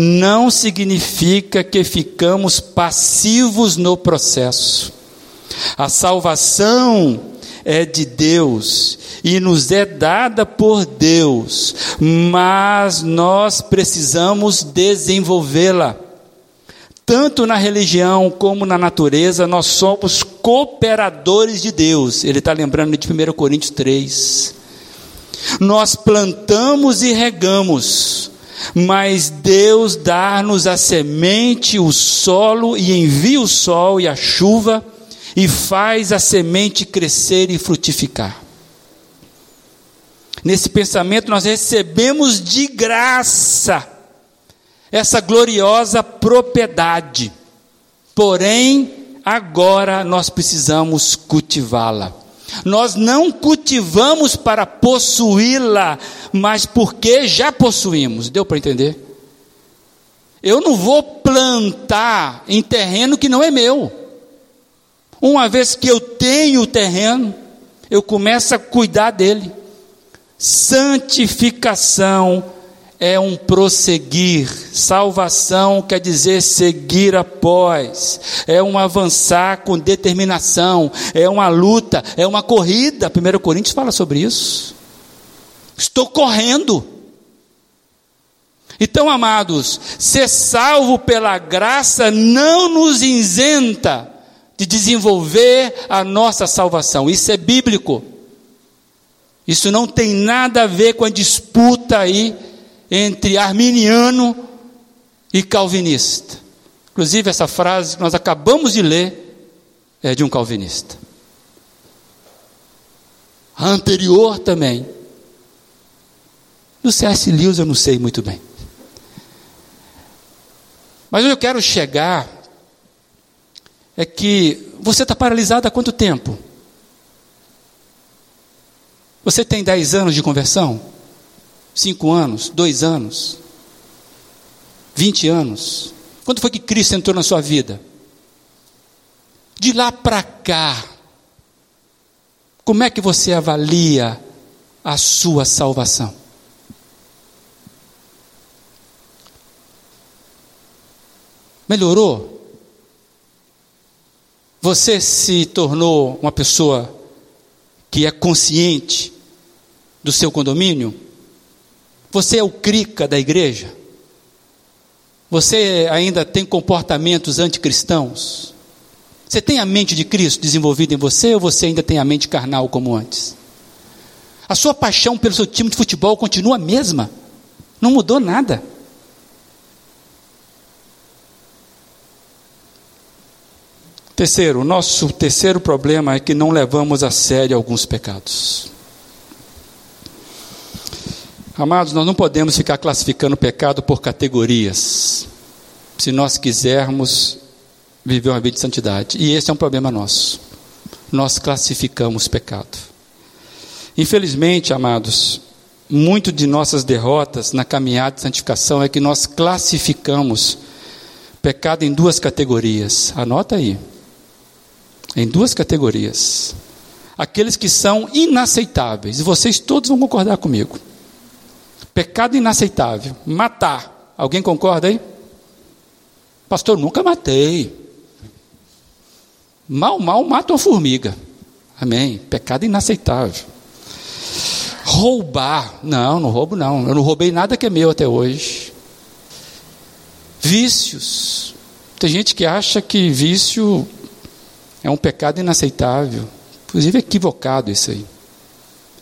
não significa que ficamos passivos no processo. A salvação é de Deus e nos é dada por Deus, mas nós precisamos desenvolvê-la. Tanto na religião como na natureza, nós somos cooperadores de Deus. Ele está lembrando de 1 Coríntios 3. Nós plantamos e regamos, mas Deus dá-nos a semente, o solo, e envia o sol e a chuva, e faz a semente crescer e frutificar. Nesse pensamento, nós recebemos de graça essa gloriosa propriedade, porém, agora nós precisamos cultivá-la. Nós não cultivamos para possuí-la, mas porque já possuímos. Deu para entender? Eu não vou plantar em terreno que não é meu. Uma vez que eu tenho o terreno, eu começo a cuidar dele. Santificação é um prosseguir. Salvação quer dizer seguir após. É um avançar com determinação. É uma luta. É uma corrida. 1 Coríntios fala sobre isso. Estou correndo. Então, amados, ser salvo pela graça não nos isenta de desenvolver a nossa salvação. Isso é bíblico. Isso não tem nada a ver com a disputa aí entre arminiano e calvinista. Inclusive, essa frase que nós acabamos de ler é de um calvinista. A anterior também. Do C.S. Lewis eu não sei muito bem. Mas onde eu quero chegar é que você está paralisado há quanto tempo? Você tem 10 anos de conversão? 5 anos? 2 anos? 20 anos? Quando foi que Cristo entrou na sua vida? De lá para cá, como é que você avalia a sua salvação? Melhorou? Você se tornou uma pessoa que é consciente do seu condomínio? Você é o crica da igreja? Você ainda tem comportamentos anticristãos? Você tem a mente de Cristo desenvolvida em você ou você ainda tem a mente carnal como antes? A sua paixão pelo seu time de futebol continua a mesma? Não mudou nada. Terceiro, o nosso terceiro problema é que não levamos a sério alguns pecados. Amados, nós não podemos ficar classificando o pecado por categorias, se nós quisermos viver uma vida de santidade. E esse é um problema nosso. Nós classificamos pecado. Infelizmente, amados, muito de nossas derrotas na caminhada de santificação é que nós classificamos pecado em duas categorias. Anota aí em duas categorias. Aqueles que são inaceitáveis, e vocês todos vão concordar comigo. Pecado inaceitável, matar. Alguém concorda aí? Pastor, nunca matei. Mal, mal mata uma formiga. Amém. Pecado inaceitável. Roubar. Não, não roubo não. Eu não roubei nada que é meu até hoje. Vícios. Tem gente que acha que vício é um pecado inaceitável, inclusive equivocado isso aí.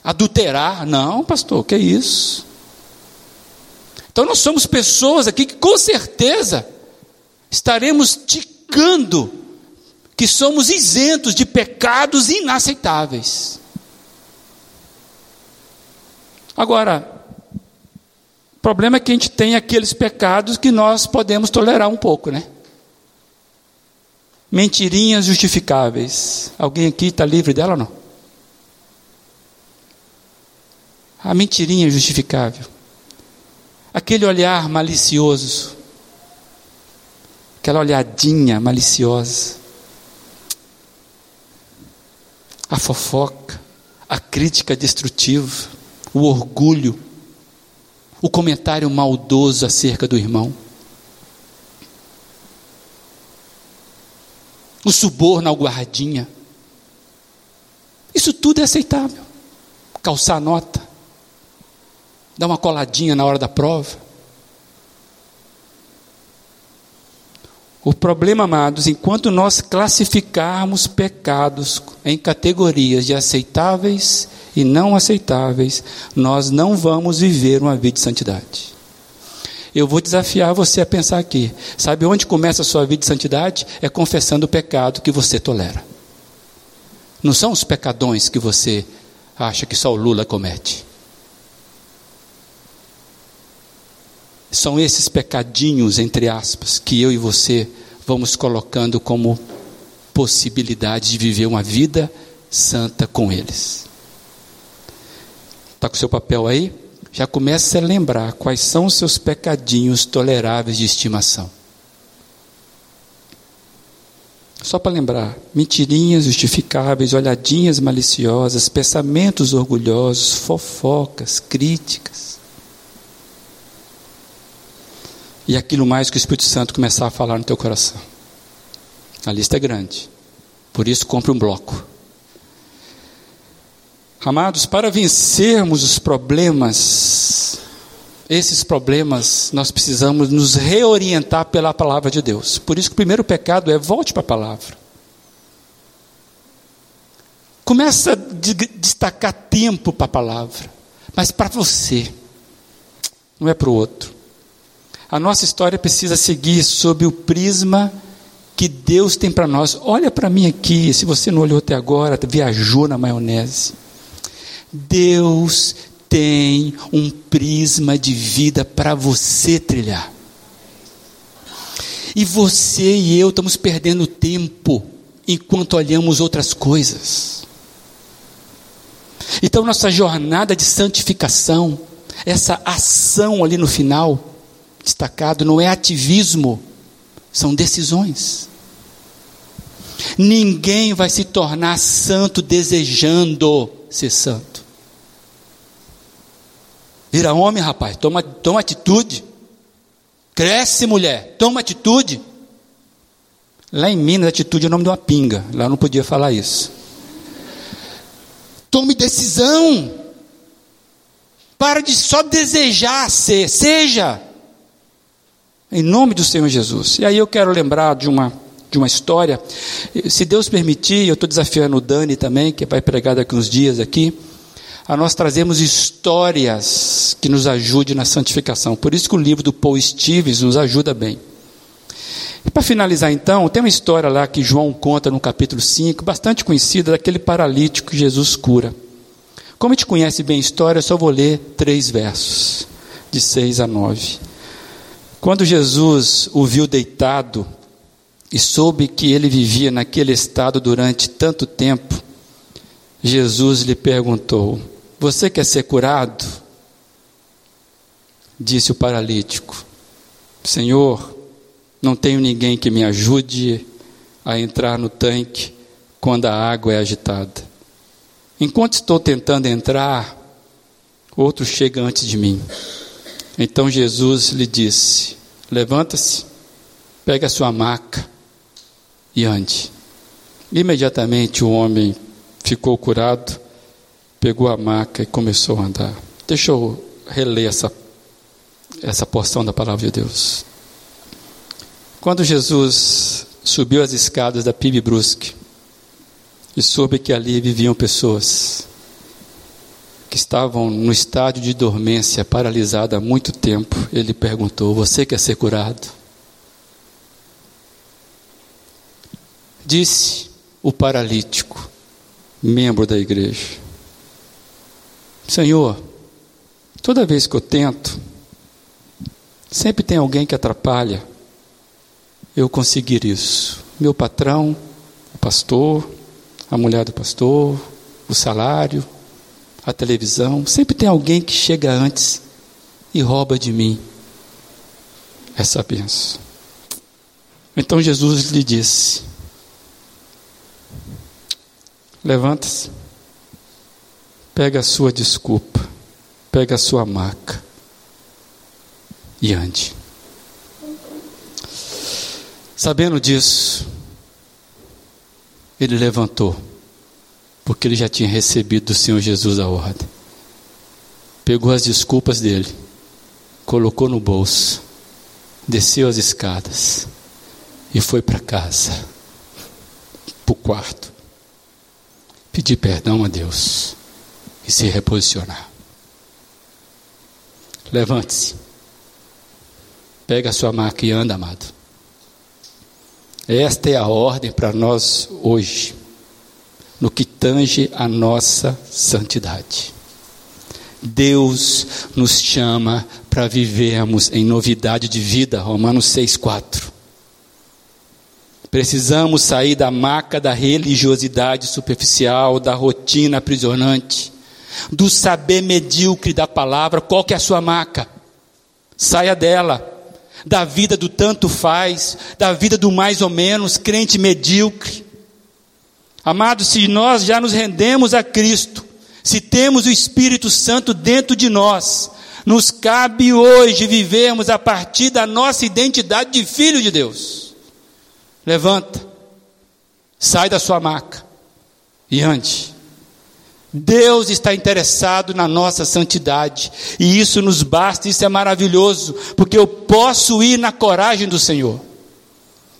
Adulterar, não, pastor, que é isso? Então nós somos pessoas aqui que com certeza estaremos ticando que somos isentos de pecados inaceitáveis. Agora, o problema é que a gente tem aqueles pecados que nós podemos tolerar um pouco, né? Mentirinhas justificáveis. Alguém aqui está livre dela ou não? A mentirinha justificável. Aquele olhar malicioso. Aquela olhadinha maliciosa. A fofoca. A crítica destrutiva. O orgulho. O comentário maldoso acerca do irmão. o suborno ao guardinha. Isso tudo é aceitável. Calçar nota, dar uma coladinha na hora da prova. O problema, amados, enquanto nós classificarmos pecados em categorias de aceitáveis e não aceitáveis, nós não vamos viver uma vida de santidade. Eu vou desafiar você a pensar aqui. Sabe onde começa a sua vida de santidade? É confessando o pecado que você tolera. Não são os pecadões que você acha que só o Lula comete. São esses pecadinhos, entre aspas, que eu e você vamos colocando como possibilidade de viver uma vida santa com eles. Está com o seu papel aí? Já comece a lembrar quais são os seus pecadinhos toleráveis de estimação. Só para lembrar: mentirinhas justificáveis, olhadinhas maliciosas, pensamentos orgulhosos, fofocas, críticas. E aquilo mais que o Espírito Santo começar a falar no teu coração. A lista é grande. Por isso, compre um bloco. Amados, para vencermos os problemas, esses problemas, nós precisamos nos reorientar pela palavra de Deus. Por isso que o primeiro pecado é volte para a palavra. Começa a destacar tempo para a palavra, mas para você, não é para o outro. A nossa história precisa seguir sob o prisma que Deus tem para nós. Olha para mim aqui, se você não olhou até agora, viajou na maionese. Deus tem um prisma de vida para você trilhar. E você e eu estamos perdendo tempo enquanto olhamos outras coisas. Então, nossa jornada de santificação, essa ação ali no final, destacado, não é ativismo, são decisões. Ninguém vai se tornar santo desejando ser santo. Vira homem, rapaz, toma, toma atitude. Cresce, mulher, toma atitude. Lá em Minas, atitude é o nome de uma pinga. Lá não podia falar isso. Tome decisão. Para de só desejar ser, seja. Em nome do Senhor Jesus. E aí eu quero lembrar de uma, de uma história. Se Deus permitir, eu estou desafiando o Dani também, que vai pregar daqui uns dias aqui a nós trazemos histórias que nos ajudem na santificação. Por isso que o livro do Paul Stevens nos ajuda bem. E para finalizar então, tem uma história lá que João conta no capítulo 5, bastante conhecida, daquele paralítico que Jesus cura. Como a gente conhece bem a história, eu só vou ler três versos, de 6 a 9. Quando Jesus o viu deitado e soube que ele vivia naquele estado durante tanto tempo, Jesus lhe perguntou: você quer ser curado? Disse o paralítico: Senhor, não tenho ninguém que me ajude a entrar no tanque quando a água é agitada. Enquanto estou tentando entrar, outro chega antes de mim. Então Jesus lhe disse: Levanta-se, pega a sua maca e ande. Imediatamente o homem ficou curado pegou a maca e começou a andar. Deixa eu reler essa, essa porção da palavra de Deus. Quando Jesus subiu as escadas da PIB Brusque e soube que ali viviam pessoas que estavam no estádio de dormência, paralisada há muito tempo, ele perguntou: Você quer ser curado? Disse o paralítico, membro da igreja: Senhor, toda vez que eu tento, sempre tem alguém que atrapalha eu conseguir isso. Meu patrão, o pastor, a mulher do pastor, o salário, a televisão, sempre tem alguém que chega antes e rouba de mim essa bênção. Então Jesus lhe disse: Levanta-se Pega a sua desculpa, pega a sua maca e ande. Sabendo disso, ele levantou, porque ele já tinha recebido do Senhor Jesus a ordem. Pegou as desculpas dele, colocou no bolso, desceu as escadas e foi para casa, para o quarto, pedir perdão a Deus e se reposicionar. Levante-se. Pega a sua maca e anda, amado. Esta é a ordem para nós hoje, no que tange a nossa santidade. Deus nos chama para vivermos em novidade de vida, Romanos 6,4. Precisamos sair da maca da religiosidade superficial, da rotina aprisionante, do saber medíocre da palavra. Qual que é a sua maca? Saia dela da vida do tanto faz, da vida do mais ou menos, crente medíocre. Amados, se nós já nos rendemos a Cristo, se temos o Espírito Santo dentro de nós, nos cabe hoje vivermos a partir da nossa identidade de filho de Deus. Levanta, sai da sua maca e ande. Deus está interessado na nossa santidade, e isso nos basta, isso é maravilhoso, porque eu posso ir na coragem do Senhor,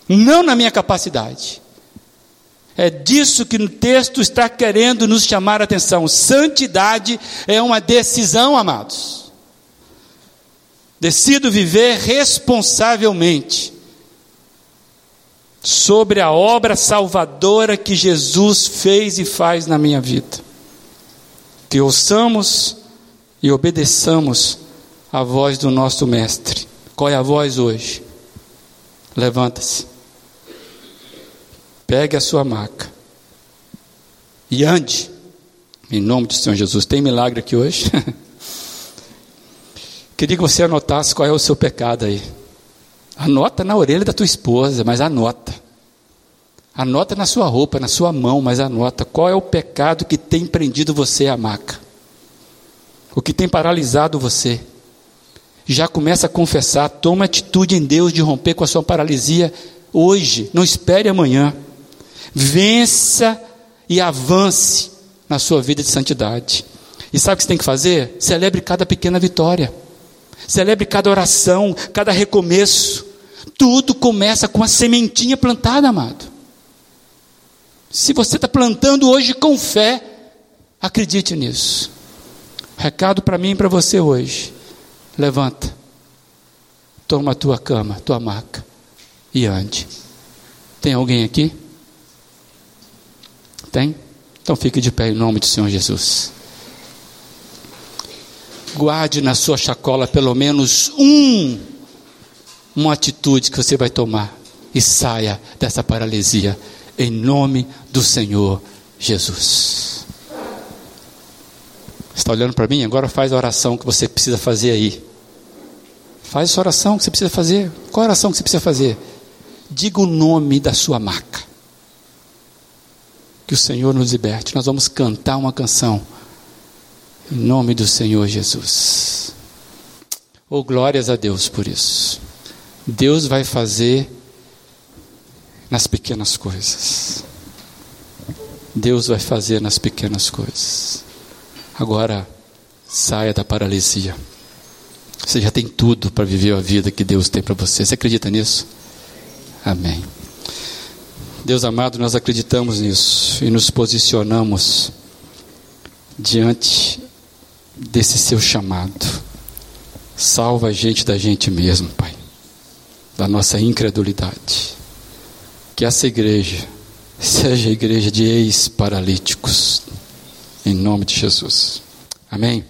não na minha capacidade. É disso que o texto está querendo nos chamar a atenção. Santidade é uma decisão, amados. Decido viver responsavelmente sobre a obra salvadora que Jesus fez e faz na minha vida que ouçamos e obedeçamos a voz do nosso Mestre. Qual é a voz hoje? Levanta-se, pegue a sua maca e ande, em nome do Senhor Jesus. Tem milagre aqui hoje? *laughs* Queria que você anotasse qual é o seu pecado aí. Anota na orelha da tua esposa, mas anota. Anota na sua roupa, na sua mão, mas anota qual é o pecado que tem prendido você à maca. O que tem paralisado você. Já começa a confessar, toma atitude em Deus de romper com a sua paralisia hoje, não espere amanhã. Vença e avance na sua vida de santidade. E sabe o que você tem que fazer? Celebre cada pequena vitória. Celebre cada oração, cada recomeço. Tudo começa com a sementinha plantada, amado. Se você está plantando hoje com fé, acredite nisso. Recado para mim e para você hoje. Levanta. Toma a tua cama, tua maca e ande. Tem alguém aqui? Tem? Então fique de pé em nome do Senhor Jesus. Guarde na sua chacola pelo menos um uma atitude que você vai tomar e saia dessa paralisia em nome do Senhor Jesus. Está olhando para mim? Agora faz a oração que você precisa fazer aí. Faz essa oração que você precisa fazer. Qual a oração que você precisa fazer? Diga o nome da sua maca. Que o Senhor nos liberte. Nós vamos cantar uma canção. Em nome do Senhor Jesus. Oh, glórias a Deus por isso. Deus vai fazer nas pequenas coisas. Deus vai fazer nas pequenas coisas. Agora, saia da paralisia. Você já tem tudo para viver a vida que Deus tem para você. Você acredita nisso? Amém. Deus amado, nós acreditamos nisso e nos posicionamos diante desse seu chamado. Salva a gente da gente mesmo, Pai, da nossa incredulidade que essa igreja seja a igreja de ex-paralíticos, em nome de Jesus. Amém?